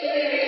Spirit.